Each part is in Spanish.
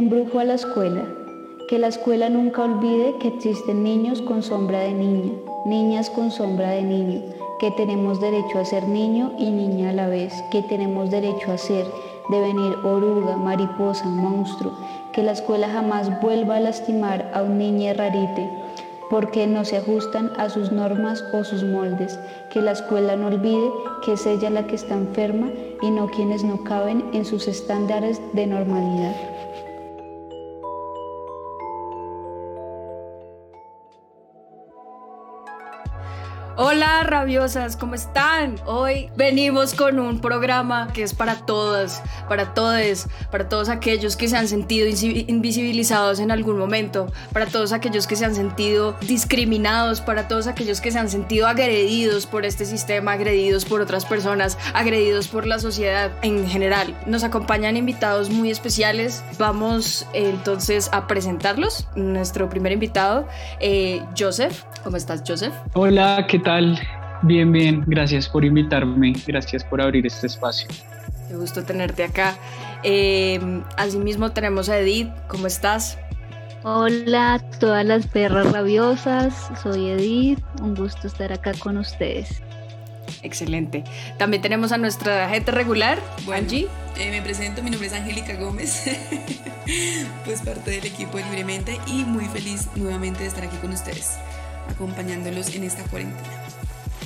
embrujo a la escuela. Que la escuela nunca olvide que existen niños con sombra de niña, niñas con sombra de niño, que tenemos derecho a ser niño y niña a la vez, que tenemos derecho a ser, devenir oruga, mariposa, monstruo, que la escuela jamás vuelva a lastimar a un niño rarite, porque no se ajustan a sus normas o sus moldes, que la escuela no olvide que es ella la que está enferma y no quienes no caben en sus estándares de normalidad. Hola rabiosas, ¿cómo están? Hoy venimos con un programa que es para todas, para todos, para todos aquellos que se han sentido invisibilizados en algún momento, para todos aquellos que se han sentido discriminados, para todos aquellos que se han sentido agredidos por este sistema, agredidos por otras personas, agredidos por la sociedad en general. Nos acompañan invitados muy especiales. Vamos entonces a presentarlos. Nuestro primer invitado, eh, Joseph. ¿Cómo estás, Joseph? Hola, ¿qué tal? Bien, bien, gracias por invitarme, gracias por abrir este espacio. Qué gusto tenerte acá. Eh, asimismo tenemos a Edith, ¿cómo estás? Hola a todas las perras rabiosas, soy Edith, un gusto estar acá con ustedes. Excelente. También tenemos a nuestra gente regular, Angie. Eh, me presento, mi nombre es Angélica Gómez, pues parte del equipo de Libremente y muy feliz nuevamente de estar aquí con ustedes acompañándolos en esta cuarentena.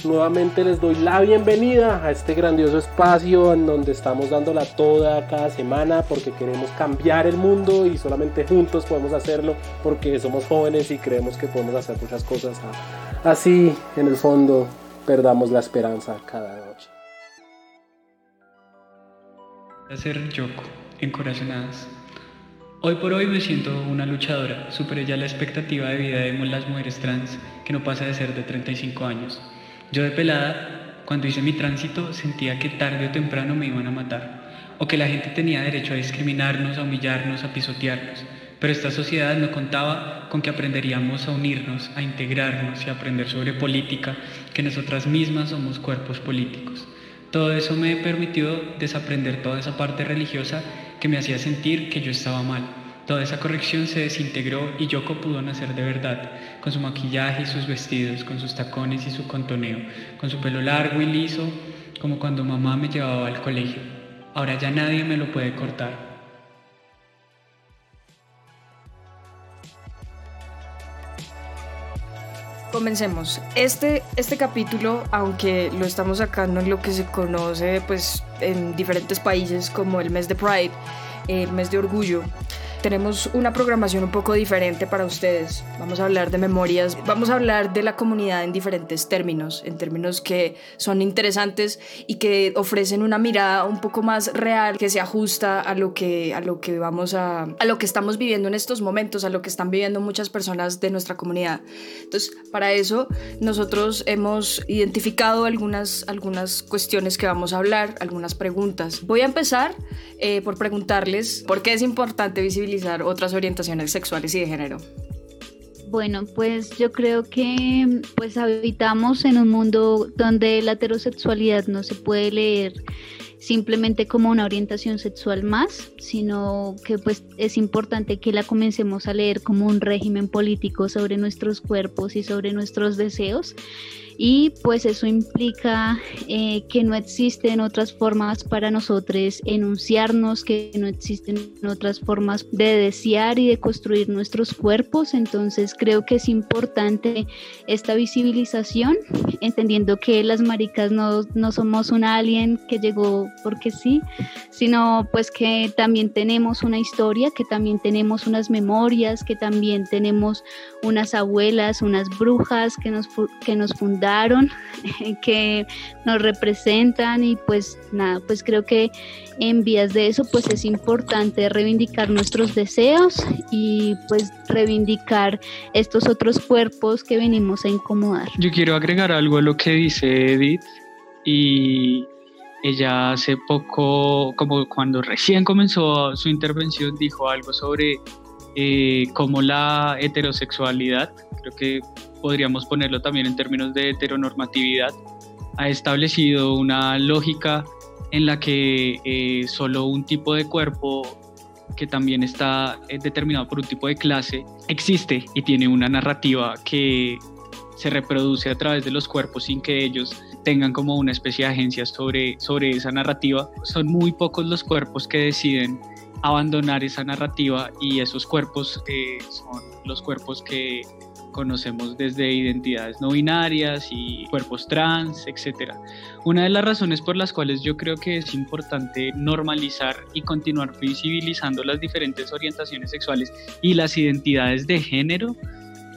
Nuevamente les doy la bienvenida a este grandioso espacio en donde estamos dándola toda cada semana porque queremos cambiar el mundo y solamente juntos podemos hacerlo porque somos jóvenes y creemos que podemos hacer muchas cosas. Así, en el fondo, perdamos la esperanza cada noche. Hacer Yoko, encorazonadas. Hoy por hoy me siento una luchadora, superé ya la expectativa de vida de las mujeres trans, que no pasa de ser de 35 años. Yo de pelada, cuando hice mi tránsito, sentía que tarde o temprano me iban a matar, o que la gente tenía derecho a discriminarnos, a humillarnos, a pisotearnos. Pero esta sociedad no contaba con que aprenderíamos a unirnos, a integrarnos y a aprender sobre política, que nosotras mismas somos cuerpos políticos. Todo eso me permitió desaprender toda esa parte religiosa que me hacía sentir que yo estaba mal. Toda esa corrección se desintegró y Yoko pudo nacer de verdad, con su maquillaje y sus vestidos, con sus tacones y su contoneo, con su pelo largo y liso, como cuando mamá me llevaba al colegio. Ahora ya nadie me lo puede cortar. Comencemos. Este, este capítulo, aunque lo estamos sacando en lo que se conoce pues, en diferentes países como el mes de Pride, el mes de orgullo, tenemos una programación un poco diferente para ustedes. Vamos a hablar de memorias, vamos a hablar de la comunidad en diferentes términos, en términos que son interesantes y que ofrecen una mirada un poco más real que se ajusta a lo que a lo que vamos a a lo que estamos viviendo en estos momentos, a lo que están viviendo muchas personas de nuestra comunidad. Entonces, para eso nosotros hemos identificado algunas algunas cuestiones que vamos a hablar, algunas preguntas. Voy a empezar eh, por preguntarles por qué es importante visibilizar otras orientaciones sexuales y de género? Bueno, pues yo creo que pues habitamos en un mundo donde la heterosexualidad no se puede leer simplemente como una orientación sexual más, sino que pues es importante que la comencemos a leer como un régimen político sobre nuestros cuerpos y sobre nuestros deseos y pues eso implica eh, que no existen otras formas para nosotros enunciarnos, que no existen otras formas de desear y de construir nuestros cuerpos. Entonces creo que es importante esta visibilización, entendiendo que las maricas no, no somos un alien que llegó porque sí, sino pues que también tenemos una historia, que también tenemos unas memorias, que también tenemos unas abuelas, unas brujas que nos, que nos fundaron que nos representan y pues nada, pues creo que en vías de eso pues es importante reivindicar nuestros deseos y pues reivindicar estos otros cuerpos que venimos a incomodar. Yo quiero agregar algo a lo que dice Edith y ella hace poco, como cuando recién comenzó su intervención, dijo algo sobre eh, cómo la heterosexualidad, creo que podríamos ponerlo también en términos de heteronormatividad, ha establecido una lógica en la que eh, solo un tipo de cuerpo que también está eh, determinado por un tipo de clase, existe y tiene una narrativa que se reproduce a través de los cuerpos sin que ellos tengan como una especie de agencia sobre, sobre esa narrativa. Son muy pocos los cuerpos que deciden abandonar esa narrativa y esos cuerpos eh, son los cuerpos que conocemos desde identidades no binarias y cuerpos trans, etc. Una de las razones por las cuales yo creo que es importante normalizar y continuar visibilizando las diferentes orientaciones sexuales y las identidades de género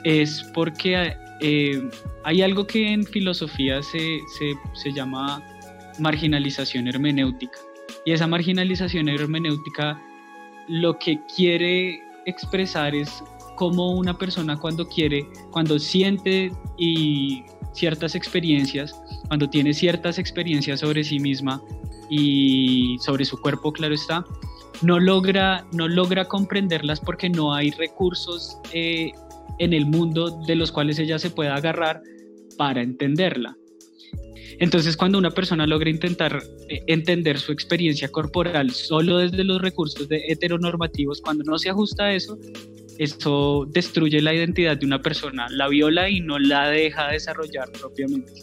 es porque eh, hay algo que en filosofía se, se llama marginalización hermenéutica. Y esa marginalización hermenéutica lo que quiere expresar es cómo una persona cuando quiere, cuando siente y ciertas experiencias, cuando tiene ciertas experiencias sobre sí misma y sobre su cuerpo, claro está, no logra, no logra comprenderlas porque no hay recursos eh, en el mundo de los cuales ella se pueda agarrar para entenderla. Entonces, cuando una persona logra intentar eh, entender su experiencia corporal solo desde los recursos de heteronormativos, cuando no se ajusta a eso, eso destruye la identidad de una persona, la viola y no la deja desarrollar propiamente.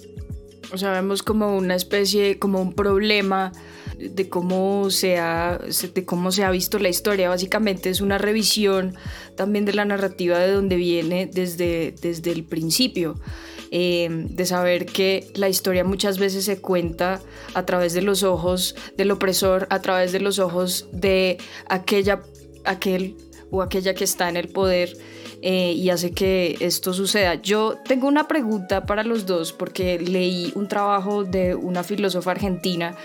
O sea, vemos como una especie, como un problema de cómo se ha, de cómo se ha visto la historia. Básicamente es una revisión también de la narrativa de donde viene desde, desde el principio. Eh, de saber que la historia muchas veces se cuenta a través de los ojos del opresor, a través de los ojos de aquella, aquel o aquella que está en el poder eh, y hace que esto suceda. Yo tengo una pregunta para los dos porque leí un trabajo de una filósofa argentina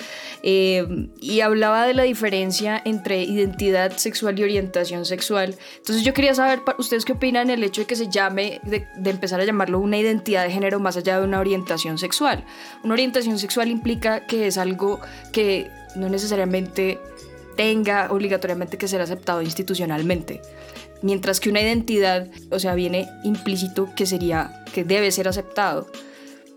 eh, y hablaba de la diferencia entre identidad sexual y orientación sexual. Entonces yo quería saber, ¿ustedes qué opinan el hecho de que se llame, de, de empezar a llamarlo una identidad de género más allá de una orientación sexual? Una orientación sexual implica que es algo que no necesariamente tenga obligatoriamente que ser aceptado institucionalmente. Mientras que una identidad, o sea, viene implícito que sería, que debe ser aceptado.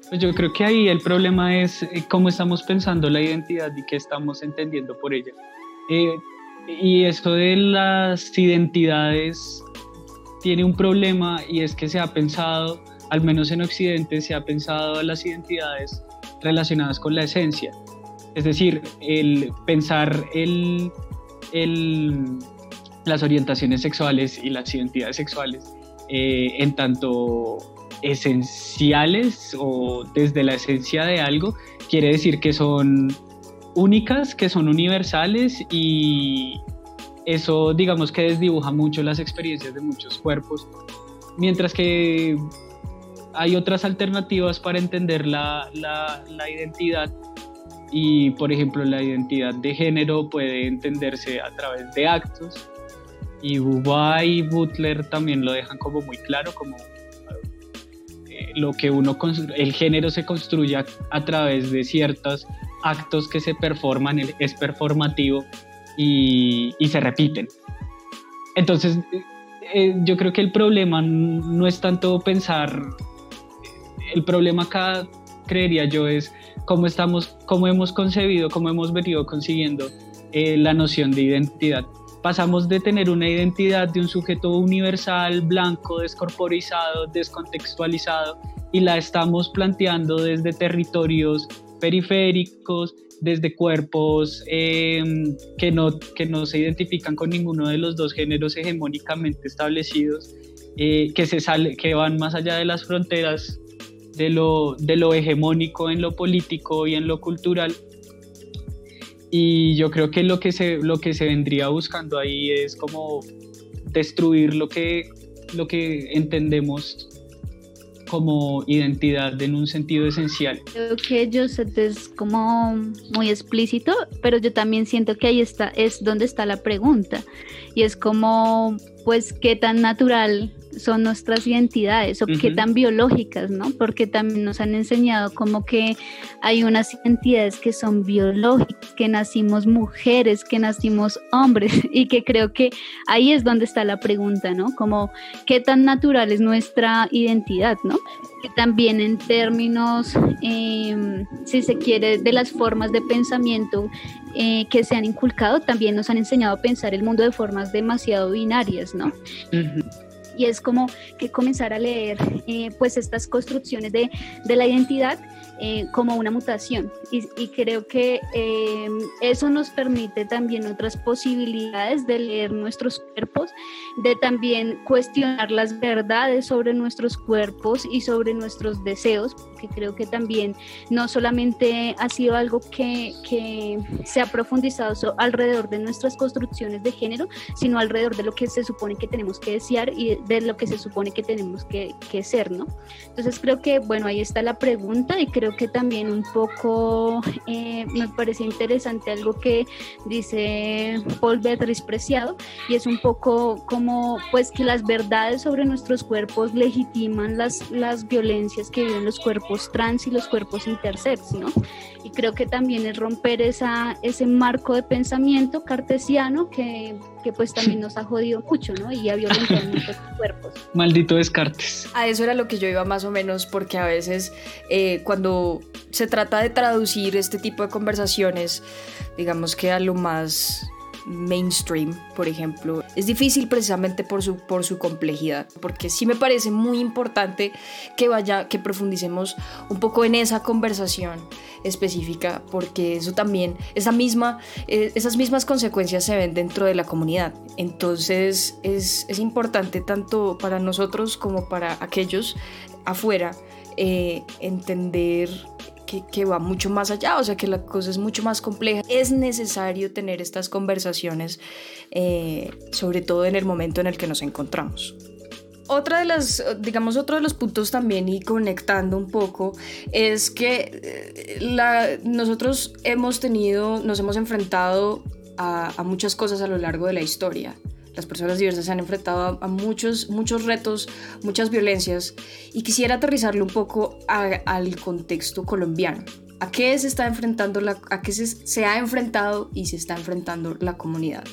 Pues yo creo que ahí el problema es eh, cómo estamos pensando la identidad y qué estamos entendiendo por ella. Eh, y eso de las identidades tiene un problema y es que se ha pensado, al menos en Occidente, se ha pensado las identidades relacionadas con la esencia. Es decir, el pensar el, el, las orientaciones sexuales y las identidades sexuales eh, en tanto esenciales o desde la esencia de algo, quiere decir que son únicas, que son universales y eso digamos que desdibuja mucho las experiencias de muchos cuerpos, mientras que hay otras alternativas para entender la, la, la identidad y por ejemplo la identidad de género puede entenderse a través de actos y Bubba y Butler también lo dejan como muy claro, como lo que uno, el género se construye a, través de ciertos actos que se performan, es performativo y, se repiten. Entonces, eh, yo creo que el problema no es tanto pensar, el problema acá, creería yo, es cómo estamos, cómo hemos concebido, cómo hemos venido consiguiendo eh, la noción de identidad pasamos de tener una identidad de un sujeto universal, blanco, descorporizado, descontextualizado, y la estamos planteando desde territorios periféricos, desde cuerpos em, que, no, que no se identifican con ninguno de los dos géneros hegemónicamente establecidos, eh, que, se sale, que van más allá de las fronteras de lo, de lo hegemónico en lo político y en lo cultural y yo creo que lo que se, lo que se vendría buscando ahí es como destruir lo que, lo que entendemos como identidad en un sentido esencial. Creo que Joseph es como muy explícito, pero yo también siento que ahí está, es donde está la pregunta. Y es como, pues, qué tan natural son nuestras identidades o qué tan biológicas, ¿no? Porque también nos han enseñado como que hay unas identidades que son biológicas, que nacimos mujeres, que nacimos hombres y que creo que ahí es donde está la pregunta, ¿no? Como qué tan natural es nuestra identidad, ¿no? Que también en términos, em, si se quiere, de las formas de pensamiento eh, que se han inculcado, también nos han enseñado a pensar el mundo de formas demasiado binarias, ¿no? Y es como que comenzar a leer eh, pues estas construcciones de, de la identidad eh, como una mutación. Y, creo que eh, eso nos permite también otras posibilidades de leer nuestros cuerpos, de también cuestionar las verdades sobre nuestros cuerpos y sobre nuestros deseos, porque creo que también no solamente ha sido algo que, que se ha profundizado alrededor de nuestras construcciones de género, sino alrededor de lo que se supone que tenemos que desear y de lo que se supone que tenemos que, que ser, ¿no? Entonces creo que, bueno, ahí está la pregunta y creo que también un poco eh, me parece interesante algo que dice Paul Beatriz Preciado y es un poco como pues que las verdades sobre nuestros cuerpos legitiman las, las violencias que viven los cuerpos trans y los cuerpos intersex, ¿no? Y creo que también es romper esa, ese marco de pensamiento cartesiano que, que pues también nos ha jodido mucho, ¿no? Y ha violentado nuestros cuerpos. Maldito Descartes. A eso era lo que yo iba más o menos, porque a veces eh, cuando se trata de traducir este tipo de conversaciones, digamos que a lo más mainstream, por ejemplo, es difícil precisamente por su, por su complejidad, porque sí me parece muy importante que vaya, que profundicemos un poco en esa conversación específica, porque eso también, esa misma, eh, esas mismas consecuencias se ven dentro de la comunidad. Entonces es, es importante tanto para nosotros como para aquellos afuera eh, entender que, va mucho más allá, o sea que la cosa es mucho más compleja. Es necesario tener estas conversaciones, eh, sobre todo en el momento en el que nos encontramos. Otra de las, digamos, otro de los puntos también y conectando un poco es que eh, nosotros hemos tenido, nos hemos enfrentado a muchas cosas a lo largo de la historia las personas diversas se han enfrentado a, muchos, muchos retos, muchas violencias y quisiera aterrizarlo un poco al contexto colombiano. ¿A qué se está enfrentando a qué se ha enfrentado y se está enfrentando la comunidad?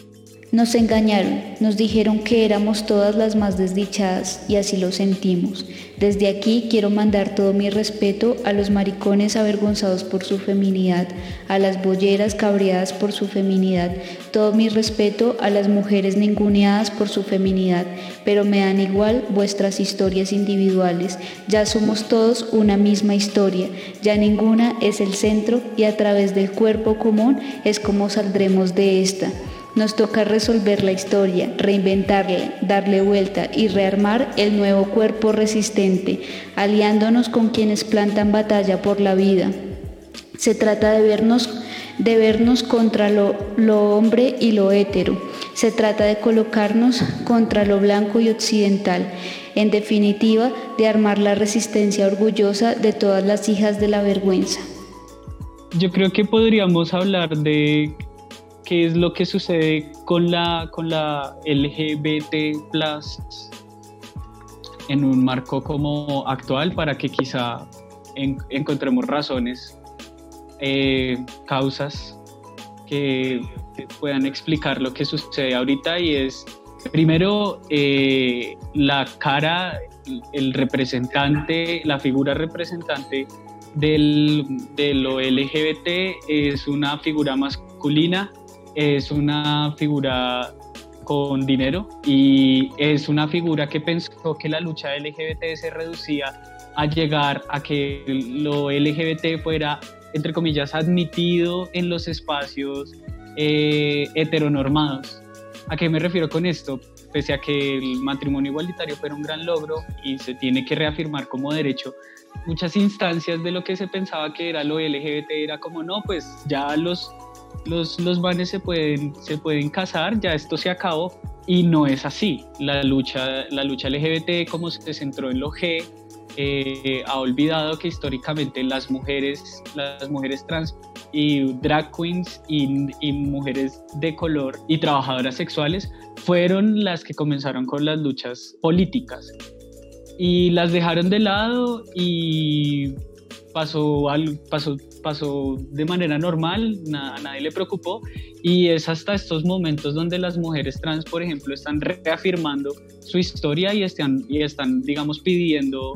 Nos engañaron, nos dijeron que éramos todas las más desdichadas y así lo sentimos. Desde aquí quiero mandar todo mi respeto a los maricones avergonzados por su feminidad, a las bolleras cabreadas por su feminidad, todo mi respeto a las mujeres ninguneadas por su feminidad, pero me dan igual vuestras historias individuales. Ya somos todos una misma historia, ya ninguna es el centro y a través del cuerpo común es como saldremos de esta. Nos toca resolver la historia, reinventarla, darle vuelta y rearmar el nuevo cuerpo resistente, aliándonos con quienes plantan batalla por la vida. Se trata de vernos, de vernos contra lo, lo hombre y lo hétero. Se trata de colocarnos contra lo blanco y occidental. En definitiva, de armar la resistencia orgullosa de todas las hijas de la vergüenza. Yo creo que podríamos hablar de qué es lo que sucede con la, con la LGBT en un marco como actual para que quizá encontremos razones, eh, causas que puedan explicar lo que sucede ahorita y es primero eh, la cara, el representante, la figura representante del, de lo LGBT es una figura masculina es una figura con dinero y es una figura que pensó que la lucha LGBT se reducía a llegar a que lo LGBT fuera, entre comillas, admitido en los espacios eh, heteronormados. ¿A qué me refiero con esto? Pese a que el matrimonio igualitario fuera un gran logro y se tiene que reafirmar como derecho, muchas instancias de lo que se pensaba que era lo LGBT era como, no, pues ya los los, los vanes se pueden, se pueden casar, ya esto se acabó. Y no es así. La lucha, la lucha LGBT, como se centró en lo G, eh, ha olvidado que históricamente las mujeres, las mujeres trans y drag queens y, mujeres de color y trabajadoras sexuales fueron las que comenzaron con las luchas políticas y las dejaron de lado y pasó, al, pasó, pasó de manera normal, a nadie le preocupó y es hasta estos momentos donde las mujeres trans, por ejemplo, están reafirmando su historia y están, y están digamos, pidiendo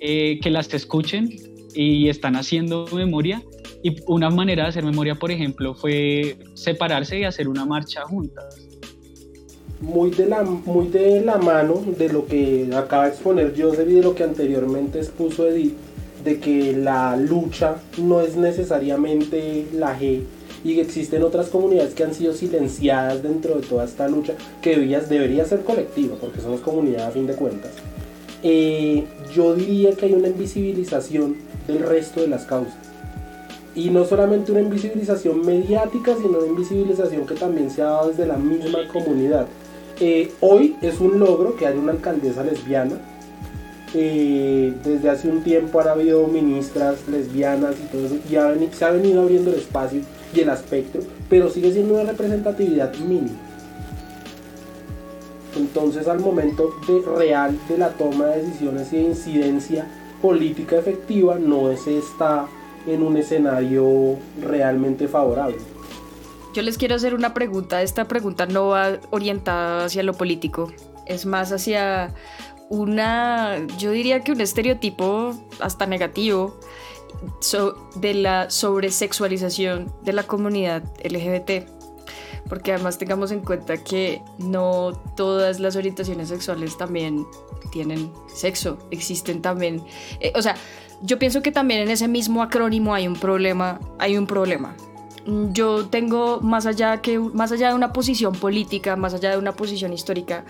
eh, que las escuchen y están haciendo memoria. Y una manera de hacer memoria, por ejemplo, fue separarse y hacer una marcha juntas. Muy de, la, muy de la mano de lo que acaba de exponer Joseph y de lo que anteriormente expuso Edith, de que la lucha no es necesariamente la G y que existen otras comunidades que han sido silenciadas dentro de toda esta lucha que debería, debería ser colectiva porque somos comunidad a fin de cuentas. Eh, yo diría que hay una invisibilización del resto de las causas. Y no solamente una invisibilización mediática, sino una invisibilización que también se ha dado desde la misma comunidad. Eh, hoy es un logro que haya una alcaldesa lesbiana, desde hace un tiempo han habido ministras lesbianas y todo eso, y se ha venido abriendo el espacio y el aspecto, pero sigue siendo una representatividad mínima. Entonces al momento de real de la toma de decisiones y de incidencia política efectiva no se está en un escenario realmente favorable. Yo les quiero hacer una pregunta, esta pregunta no va orientada hacia lo político, es más hacia una, yo diría que un estereotipo hasta negativo de la sobresexualización de la comunidad LGBT. Porque además tengamos en cuenta que no todas las orientaciones sexuales también tienen sexo, existen también, eh, o sea, yo pienso que también en ese mismo acrónimo hay un problema, hay un problema. Yo tengo más allá que más allá de una posición política, más allá de una posición histórica,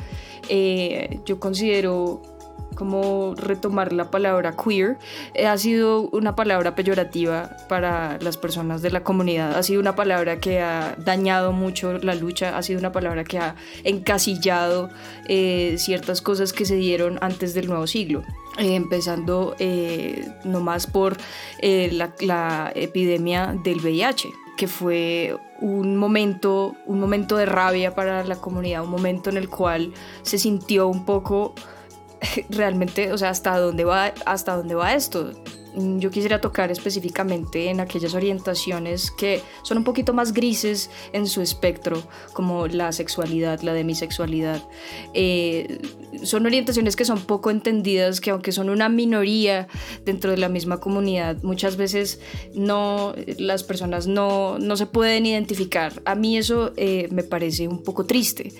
eh, yo considero como retomar la palabra queer, eh, ha sido una palabra peyorativa para las personas de la comunidad, ha sido una palabra que ha dañado mucho la lucha, ha sido una palabra que ha encasillado eh, ciertas cosas que se dieron antes del nuevo siglo. Eh, empezando nomás por la epidemia del VIH, que fue un momento, un momento de rabia para la comunidad, un momento en el cual se sintió un poco realmente, o sea, hasta dónde va, hasta dónde va esto. Mm, yo quisiera tocar específicamente en aquellas orientaciones que son un poquito más grises en su espectro, como la sexualidad, la demisexualidad. Eh, son orientaciones que son poco entendidas, que aunque son una minoría dentro de la misma comunidad, muchas veces no, las personas no, no se pueden identificar. A mí eso eh, me parece un poco triste.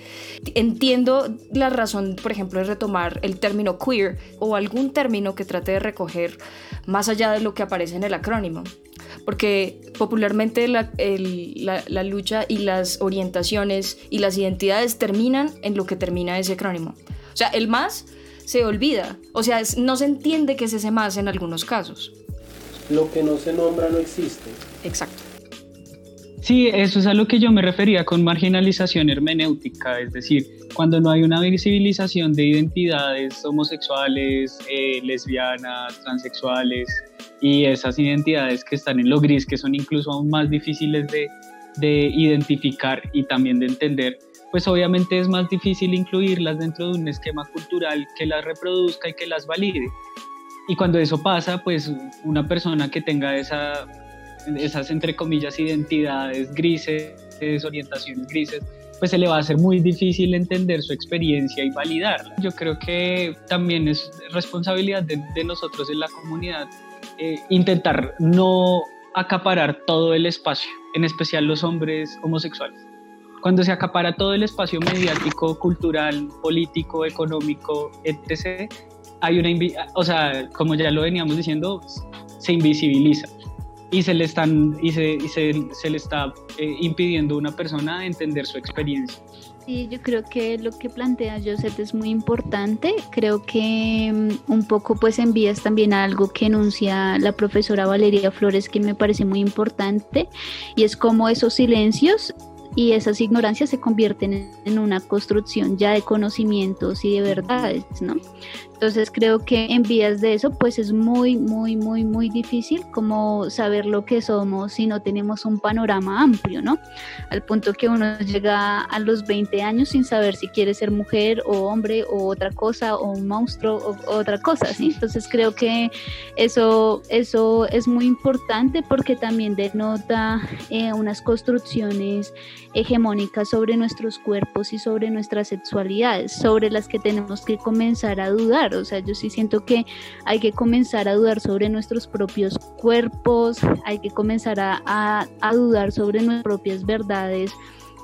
Entiendo la razón, por ejemplo, de retomar el término queer o algún término que trate de recoger más allá de lo que aparece en el acrónimo. Porque popularmente la, la, lucha y las orientaciones y las identidades terminan en lo que termina ese acrónimo. O sea, el más se olvida. O sea, no se entiende que es ese más en algunos casos. Lo que no se nombra no existe. Exacto. Sí, eso es a lo que yo me refería con marginalización hermenéutica, es decir, cuando no hay una visibilización de identidades homosexuales, eh, lesbianas, transexuales y esas identidades que están en lo gris, que son incluso aún más difíciles de, de identificar y también de entender, pues obviamente es más difícil incluirlas dentro de un esquema cultural que las reproduzca y que las valide. Y cuando eso pasa, pues una persona que tenga esa esas entre comillas identidades grises, orientaciones grises, pues se le va a hacer muy difícil entender su experiencia y validarla. Yo creo que también es responsabilidad de, nosotros en la comunidad eh, intentar no acaparar todo el espacio, en especial los hombres homosexuales. Cuando se acapara todo el espacio mediático, cultural, político, económico, etc., hay una, o sea, como ya lo veníamos diciendo, se invisibiliza y se le están y se, y se, se, le está eh, impidiendo a una persona entender su experiencia. Sí, yo creo que lo que plantea Joseph es muy importante. Creo que mm, un poco pues envías también algo que enuncia la profesora Valeria Flores que me parece muy importante y es como esos silencios y esas ignorancias se convierten en una construcción ya de conocimientos y de verdades, ¿no? Entonces creo que en vías de eso pues es muy, muy, muy, muy difícil como saber lo que somos si no tenemos un panorama amplio, ¿no? Al punto que uno llega a los 20 años sin saber si quiere ser mujer o hombre o otra cosa o un monstruo o, otra cosa, ¿sí? Entonces creo que eso, eso es muy importante porque también denota eh, unas construcciones hegemónicas sobre nuestros cuerpos y sobre nuestras sexualidades, sobre las que tenemos que comenzar a dudar. O sea, yo sí siento que hay que comenzar a dudar sobre nuestros propios cuerpos, hay que comenzar a, a, dudar sobre nuestras propias verdades,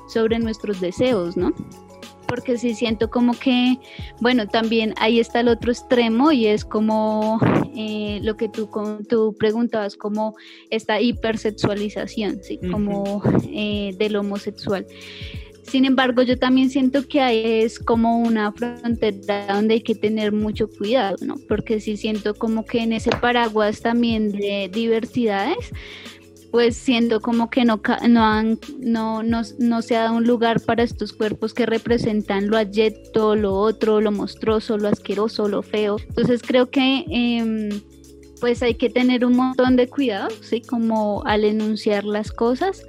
sobre nuestros deseos, ¿no? porque sí siento como que, bueno, también ahí está el otro extremo y es como eh, lo que tú, tú preguntabas, como esta hipersexualización, ¿sí? Como eh, del homosexual. Sin embargo, yo también siento que ahí es como una frontera donde hay que tener mucho cuidado, ¿no? Porque sí siento como que en ese paraguas también de diversidades, pues siento como que no, no, han, no, no, no, se ha dado un lugar para estos cuerpos que representan lo ayeto, lo otro, lo monstruoso, lo asqueroso, lo feo. Entonces creo que em, pues hay que tener un montón de cuidado, ¿sí? Como al enunciar las cosas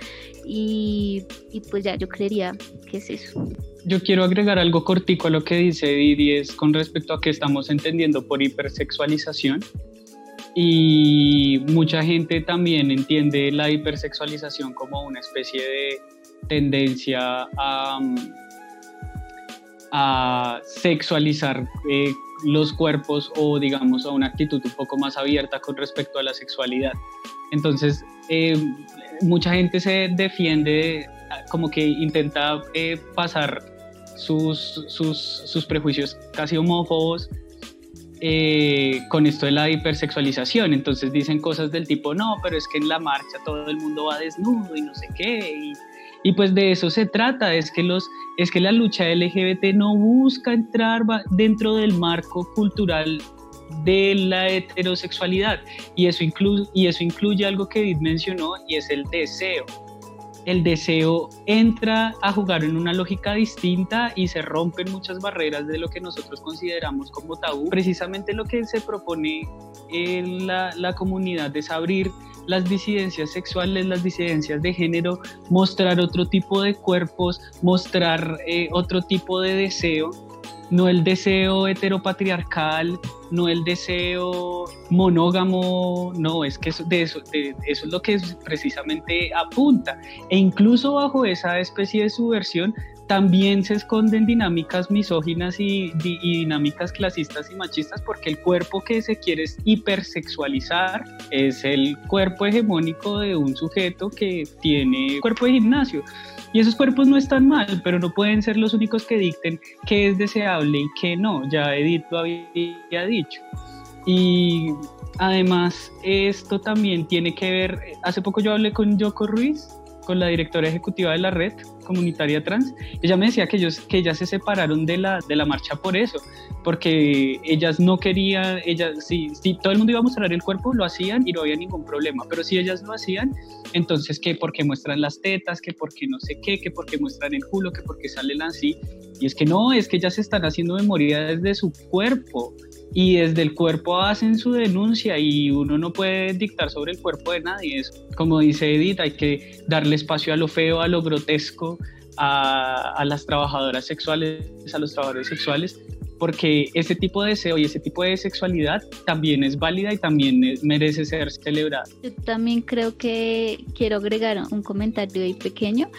y, pues ya yo creería que es eso. Yo quiero agregar algo cortico a lo que dice Didi, es con respecto a qué estamos entendiendo por hipersexualización y mucha gente también entiende la hipersexualización como una especie de tendencia a, a sexualizar eh, los cuerpos o digamos a una actitud un poco más abierta con respecto a la sexualidad. Entonces, eh, mucha gente se defiende como que intenta eh, pasar sus, sus, sus prejuicios casi homófobos eh, con esto de la hipersexualización. Entonces dicen cosas del tipo, no, pero es que en la marcha todo el mundo va desnudo y no sé qué. Pues de eso se trata, es que, los, es que la lucha LGBT no busca entrar dentro del marco cultural de la heterosexualidad. Y eso, y eso incluye algo que Edith mencionó y es el deseo el deseo entra a jugar en una lógica distinta y se rompen muchas barreras de lo que nosotros consideramos como tabú. Precisamente lo que se propone en la, comunidad es abrir las disidencias sexuales, las disidencias de género, mostrar otro tipo de cuerpos, mostrar eh, otro tipo de deseo no el deseo heteropatriarcal, no el deseo monógamo, no, es que eso, eso es lo que precisamente apunta. E incluso bajo esa especie de subversión también se esconden dinámicas misóginas y, dinámicas clasistas y machistas porque el cuerpo que se quiere hipersexualizar es el cuerpo hegemónico de un sujeto que tiene cuerpo de gimnasio. Y esos cuerpos no están mal, pero no pueden ser los únicos que dicten qué es deseable y qué no. Ya Edith lo había dicho. Y además esto también tiene que ver, hace poco yo hablé con Yoko Ruiz, con la directora ejecutiva de la red comunitaria trans, ella me decía que ellos que ellas se separaron de la, de la marcha por eso, porque ellas no querían, ellas, si, si todo el mundo iba a mostrar el cuerpo, lo hacían y no había ningún problema, pero si ellas lo hacían, entonces que porque muestran las tetas, que porque no sé qué, que porque muestran el culo, que porque salen así, y es que no, es que ellas están haciendo memoria desde su cuerpo, y desde el cuerpo hacen su denuncia y uno no puede dictar sobre el cuerpo de nadie. Es, como dice Edith, hay que darle espacio a lo feo, a lo grotesco, a, a las trabajadoras sexuales, a los trabajadores sexuales, porque ese tipo de deseo y ese tipo de sexualidad también es válida y también merece ser celebrada. Yo también creo que quiero agregar un comentario ahí pequeño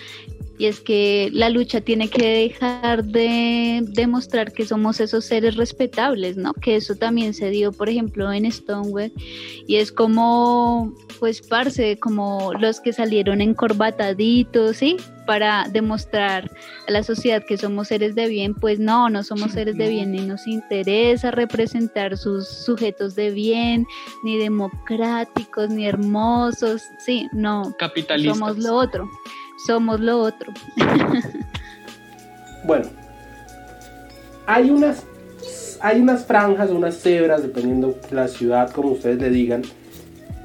y es que la lucha tiene que dejar de demostrar que somos esos seres respetables, ¿no? Que eso también se dio, por ejemplo, en Stonewall, y es como, pues, parce, como los que salieron encorbataditos, ¿sí? Para demostrar a la sociedad que somos seres de bien, pues no, no somos seres de bien, ni nos interesa representar sus sujetos de bien, ni democráticos, ni hermosos, sí, no, capitalistas. somos lo otro somos lo otro. bueno, hay unas, hay unas franjas, unas cebras, dependiendo de la ciudad, como ustedes le digan,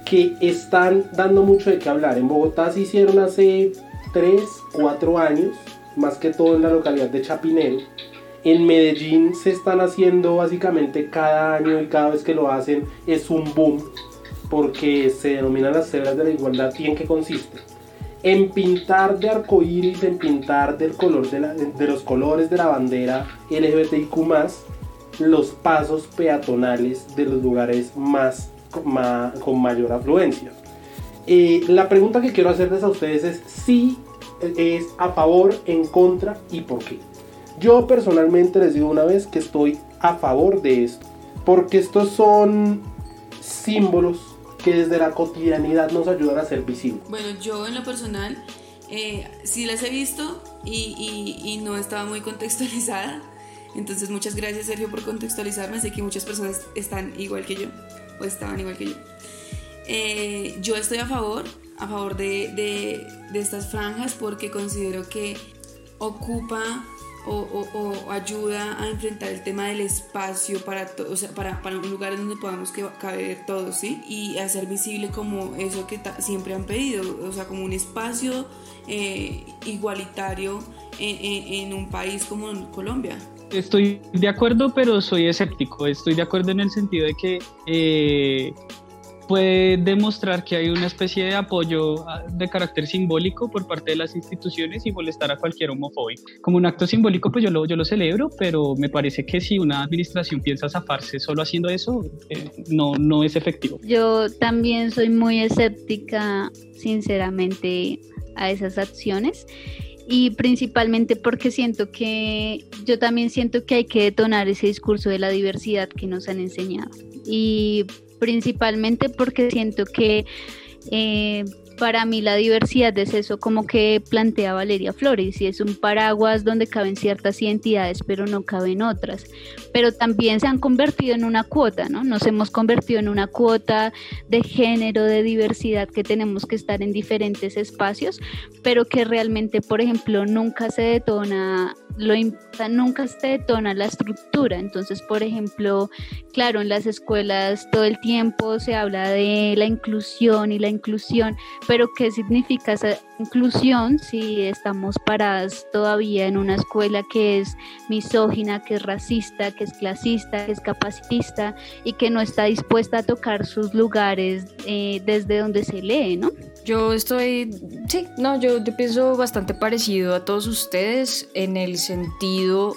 que están dando mucho de qué hablar. En Bogotá se hicieron hace 3, 4 años, más que todo en la localidad de Chapinero, En Medellín se están haciendo básicamente cada año y cada vez que lo hacen es un boom porque se denominan las cebras de la igualdad y en qué consiste. En pintar de arcoíris, en pintar del color de, los colores de la bandera LGBTIQ los pasos peatonales de los lugares más, con mayor afluencia. Eh, la pregunta que quiero hacerles a ustedes es si es a favor, en contra y por qué. Yo personalmente les digo una vez que estoy a favor de esto, porque estos son símbolos que desde la cotidianidad nos ayudan a ser visibles. Bueno, yo en lo personal eh, sí las he visto y, no estaba muy contextualizada entonces muchas gracias Sergio por contextualizarme, sé que muchas personas están igual que yo, o estaban igual que yo. Eh, yo estoy a favor, a favor de, de, estas franjas porque considero que ocupa o, ayuda a enfrentar el tema del espacio para, o sea, para, para, un lugar donde podamos caber todos, ¿sí? Y hacer visible como eso que siempre han pedido, o sea, como un espacio eh, igualitario en, en, un país como Colombia estoy de acuerdo, pero soy escéptico. Estoy de acuerdo en el sentido de que eh, puede demostrar que hay una especie de apoyo ah, de carácter simbólico por parte de las instituciones y molestar a cualquier homofóbico. Como un acto simbólico, pues yo lo, yo lo celebro, pero me parece que si una administración piensa zafarse solo haciendo eso, eh, no, no es efectivo. Yo también soy muy escéptica, sinceramente, a esas acciones y principalmente porque siento que yo también siento que hay que detonar ese discurso de la diversidad que nos han enseñado y principalmente porque siento que eh, para mí la diversidad es eso como que plantea Valeria Flores y es un paraguas donde caben ciertas identidades pero no caben otras pero también se han convertido en una cuota no nos hemos convertido en una cuota de género de diversidad que tenemos que estar en diferentes espacios pero que realmente por ejemplo nunca se detona nunca se detona la estructura. Entonces, por ejemplo, claro, en las escuelas todo el tiempo se habla de la inclusión y la inclusión, pero ¿qué significa esa inclusión si estamos paradas todavía en una escuela que es misógina, que es racista, que es clasista, que es capacitista y que no está dispuesta a tocar sus lugares eh, desde donde se lee, ¿no? Yo estoy, sí, no, yo, pienso bastante parecido a todos ustedes en el sentido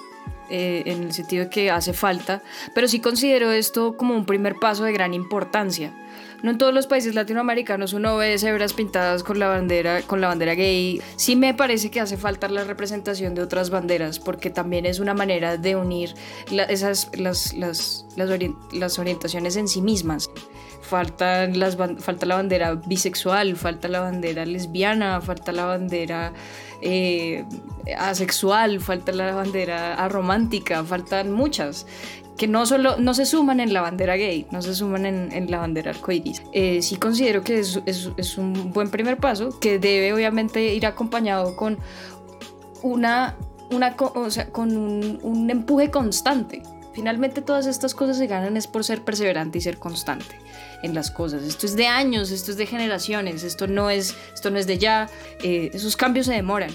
eh, en el sentido de que hace falta, pero sí considero esto como un primer paso de gran importancia. No en todos los países latinoamericanos uno ve cebras pintadas con la bandera, con la bandera gay. Sí me parece que hace falta la representación de otras banderas, porque también es una manera de unir esas, las, las, las orientaciones en sí mismas faltan las, falta la bandera bisexual, falta la bandera lesbiana, falta la bandera eh, asexual, falta la bandera aromántica, faltan muchas que no solo no se suman en la bandera gay, no se suman en, la bandera arcoíris. Eh, sí considero que es, es, un buen primer paso que debe obviamente ir acompañado con una, una o sea, con un, un empuje constante. Finalmente todas estas cosas se ganan es por ser perseverante y ser constante en las cosas. Esto es de años, esto es de generaciones, esto no es, esto no es de ya. Eh, esos cambios se demoran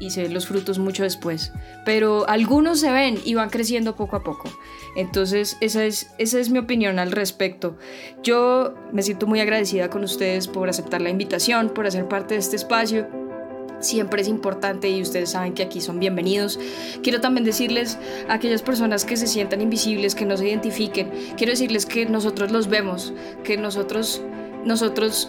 y se ven los frutos mucho después. Pero algunos se ven y van creciendo poco a poco. Entonces, esa es, esa es mi opinión al respecto. Yo me siento muy agradecida con ustedes por aceptar la invitación, por hacer parte de este espacio siempre es importante y ustedes saben que aquí son bienvenidos. Quiero también decirles a aquellas personas que se sientan invisibles, que no se identifiquen, quiero decirles que nosotros los vemos, que nosotros, nosotros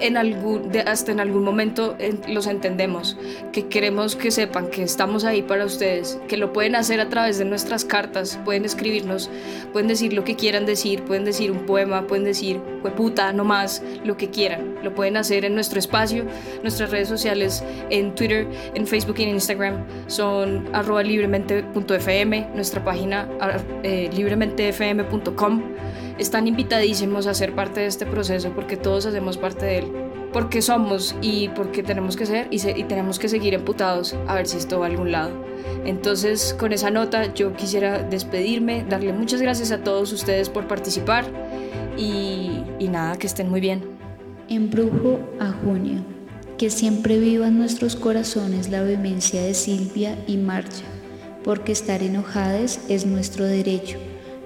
en algún, hasta en algún momento los entendemos, que queremos que sepan que estamos ahí para ustedes, que lo pueden hacer a través de nuestras cartas, pueden escribirnos, pueden decir lo que quieran decir, pueden decir un poema, pueden decir, puta, no más, lo que quieran, lo pueden hacer en nuestro espacio, nuestras redes sociales, en Twitter, en Facebook y en Instagram. Son libremente.fm, nuestra página eh, librementefm.com están invitadísimos a ser parte de este proceso porque todos hacemos parte de él, porque somos y porque tenemos que ser y, tenemos que seguir emputados a ver si esto va a algún lado. Entonces, con esa nota, yo quisiera despedirme, darle muchas gracias a todos ustedes por participar y, y nada, que estén muy bien. Embrujo a junio. Que siempre viva en nuestros corazones la vehemencia de Silvia y Marcha porque estar enojadas es nuestro derecho.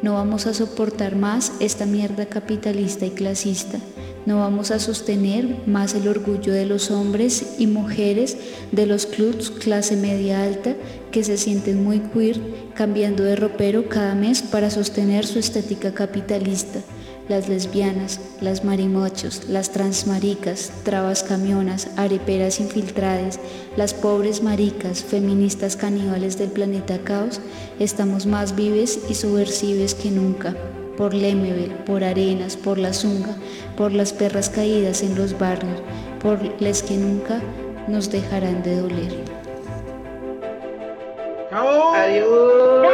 No vamos a soportar más esta mierda capitalista y clasista. No vamos a sostener más el orgullo de los hombres y mujeres de los clubs clase media alta que se sienten muy queer cambiando de ropero cada mes para sostener su estética capitalista las lesbianas, las marimochos, las transmaricas, trabas camionas, areperas infiltradas, las pobres maricas, feministas caníbales del planeta caos, estamos más vives y subversives que nunca. Por Lemebel, por Arenas, por La Zunga, por las perras caídas en los barrios, por les que nunca nos dejarán de doler. ¡Chao! Adiós.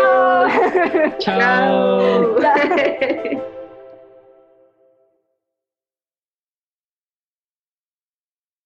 Chao.